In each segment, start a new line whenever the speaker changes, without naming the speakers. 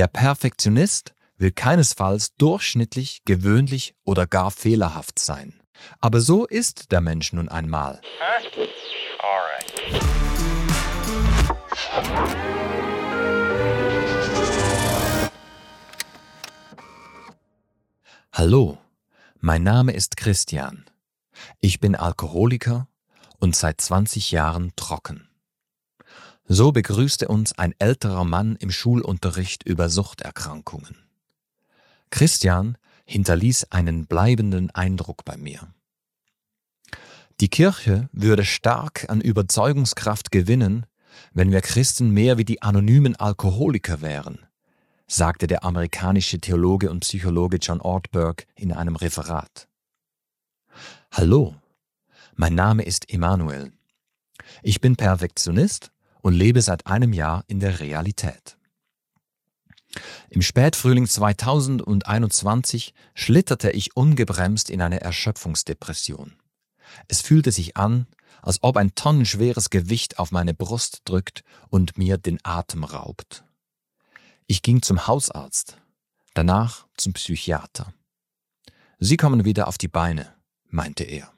Der Perfektionist will keinesfalls durchschnittlich, gewöhnlich oder gar fehlerhaft sein. Aber so ist der Mensch nun einmal. Hallo, mein Name ist Christian. Ich bin Alkoholiker und seit 20 Jahren trocken. So begrüßte uns ein älterer Mann im Schulunterricht über Suchterkrankungen. Christian hinterließ einen bleibenden Eindruck bei mir. Die Kirche würde stark an Überzeugungskraft gewinnen, wenn wir Christen mehr wie die anonymen Alkoholiker wären, sagte der amerikanische Theologe und Psychologe John Ortberg in einem Referat. Hallo, mein Name ist Emanuel. Ich bin Perfektionist und lebe seit einem Jahr in der Realität. Im Spätfrühling 2021 schlitterte ich ungebremst in eine Erschöpfungsdepression. Es fühlte sich an, als ob ein tonnenschweres Gewicht auf meine Brust drückt und mir den Atem raubt. Ich ging zum Hausarzt, danach zum Psychiater. Sie kommen wieder auf die Beine, meinte er.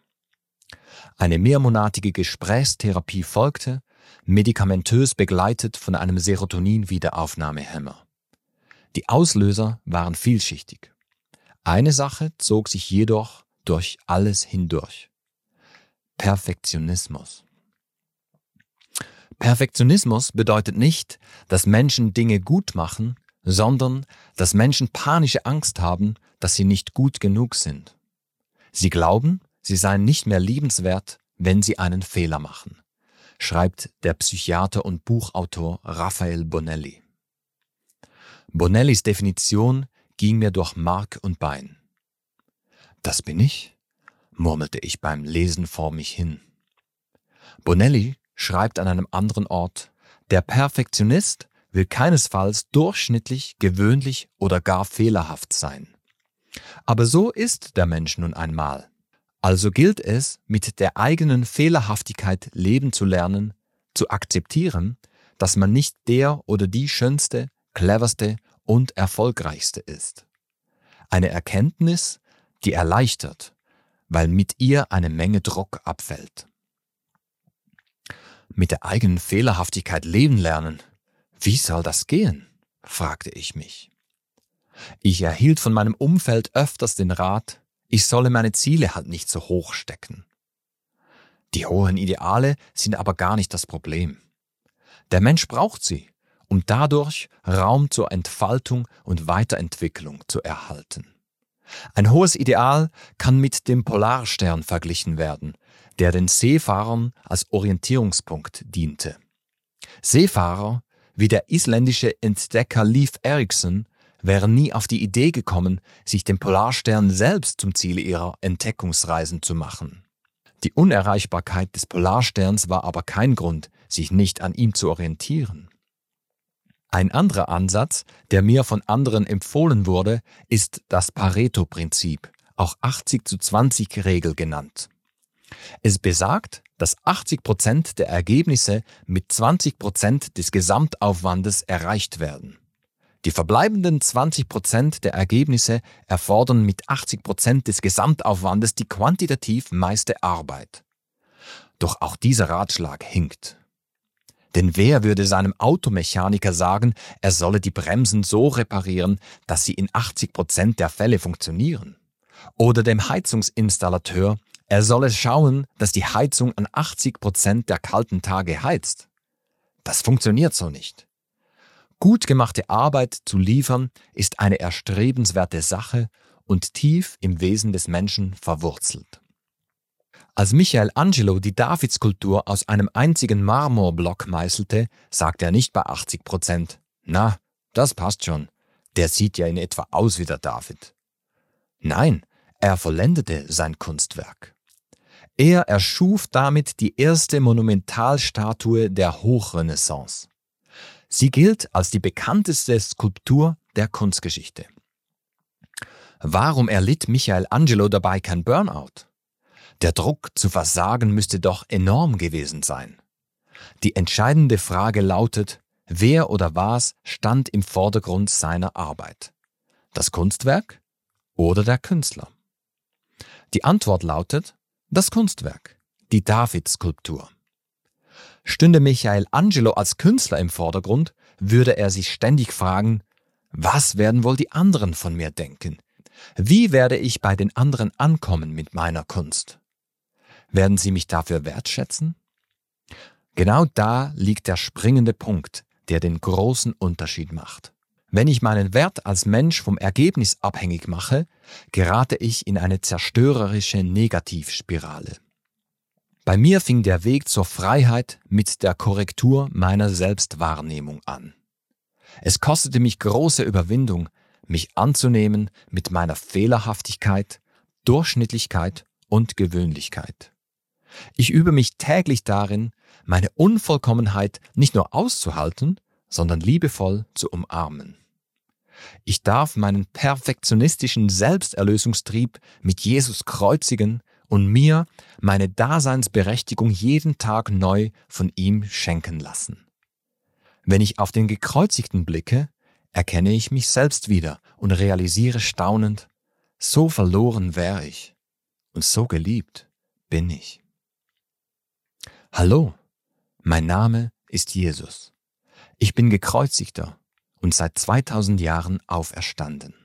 Eine mehrmonatige Gesprächstherapie folgte, medikamentös begleitet von einem Serotonin-Wiederaufnahmehemmer. Die Auslöser waren vielschichtig. Eine Sache zog sich jedoch durch alles hindurch. Perfektionismus. Perfektionismus bedeutet nicht, dass Menschen Dinge gut machen, sondern dass Menschen panische Angst haben, dass sie nicht gut genug sind. Sie glauben, sie seien nicht mehr liebenswert, wenn sie einen Fehler machen, schreibt der Psychiater und Buchautor Raphael Bonelli. Bonellis Definition ging mir durch Mark und Bein. Das bin ich? murmelte ich beim Lesen vor mich hin. Bonelli schreibt an einem anderen Ort, der Perfektionist will keinesfalls durchschnittlich, gewöhnlich oder gar fehlerhaft sein. Aber so ist der Mensch nun einmal. Also gilt es, mit der eigenen Fehlerhaftigkeit leben zu lernen, zu akzeptieren, dass man nicht der oder die schönste, cleverste und erfolgreichste ist. Eine Erkenntnis, die erleichtert, weil mit ihr eine Menge Druck abfällt. Mit der eigenen Fehlerhaftigkeit leben lernen, wie soll das gehen? fragte ich mich. Ich erhielt von meinem Umfeld öfters den Rat, ich solle meine Ziele halt nicht so hoch stecken. Die hohen Ideale sind aber gar nicht das Problem. Der Mensch braucht sie, um dadurch Raum zur Entfaltung und Weiterentwicklung zu erhalten. Ein hohes Ideal kann mit dem Polarstern verglichen werden, der den Seefahrern als Orientierungspunkt diente. Seefahrer wie der isländische Entdecker Leif Erikson wären nie auf die Idee gekommen, sich den Polarstern selbst zum Ziel ihrer Entdeckungsreisen zu machen. Die Unerreichbarkeit des Polarsterns war aber kein Grund, sich nicht an ihm zu orientieren. Ein anderer Ansatz, der mir von anderen empfohlen wurde, ist das Pareto-Prinzip, auch 80 zu 20 Regel genannt. Es besagt, dass 80 Prozent der Ergebnisse mit 20 Prozent des Gesamtaufwandes erreicht werden. Die verbleibenden 20 Prozent der Ergebnisse erfordern mit 80 Prozent des Gesamtaufwandes die quantitativ meiste Arbeit. Doch auch dieser Ratschlag hinkt. Denn wer würde seinem Automechaniker sagen, er solle die Bremsen so reparieren, dass sie in 80 Prozent der Fälle funktionieren? Oder dem Heizungsinstallateur, er solle schauen, dass die Heizung an 80 Prozent der kalten Tage heizt? Das funktioniert so nicht. Gut gemachte Arbeit zu liefern ist eine erstrebenswerte Sache und tief im Wesen des Menschen verwurzelt. Als Michelangelo die Davidskulptur aus einem einzigen Marmorblock meißelte, sagte er nicht bei 80 Prozent, na, das passt schon, der sieht ja in etwa aus wie der David. Nein, er vollendete sein Kunstwerk. Er erschuf damit die erste Monumentalstatue der Hochrenaissance. Sie gilt als die bekannteste Skulptur der Kunstgeschichte. Warum erlitt Michelangelo dabei kein Burnout? Der Druck zu versagen müsste doch enorm gewesen sein. Die entscheidende Frage lautet, wer oder was stand im Vordergrund seiner Arbeit? Das Kunstwerk oder der Künstler? Die Antwort lautet das Kunstwerk, die David-Skulptur. Stünde Michael Angelo als Künstler im Vordergrund, würde er sich ständig fragen, was werden wohl die anderen von mir denken? Wie werde ich bei den anderen ankommen mit meiner Kunst? Werden sie mich dafür wertschätzen? Genau da liegt der springende Punkt, der den großen Unterschied macht. Wenn ich meinen Wert als Mensch vom Ergebnis abhängig mache, gerate ich in eine zerstörerische Negativspirale. Bei mir fing der Weg zur Freiheit mit der Korrektur meiner Selbstwahrnehmung an. Es kostete mich große Überwindung, mich anzunehmen mit meiner Fehlerhaftigkeit, Durchschnittlichkeit und Gewöhnlichkeit. Ich übe mich täglich darin, meine Unvollkommenheit nicht nur auszuhalten, sondern liebevoll zu umarmen. Ich darf meinen perfektionistischen Selbsterlösungstrieb mit Jesus kreuzigen und mir meine Daseinsberechtigung jeden Tag neu von ihm schenken lassen. Wenn ich auf den Gekreuzigten blicke, erkenne ich mich selbst wieder und realisiere staunend, so verloren wäre ich und so geliebt bin ich. Hallo, mein Name ist Jesus. Ich bin gekreuzigter und seit 2000 Jahren auferstanden.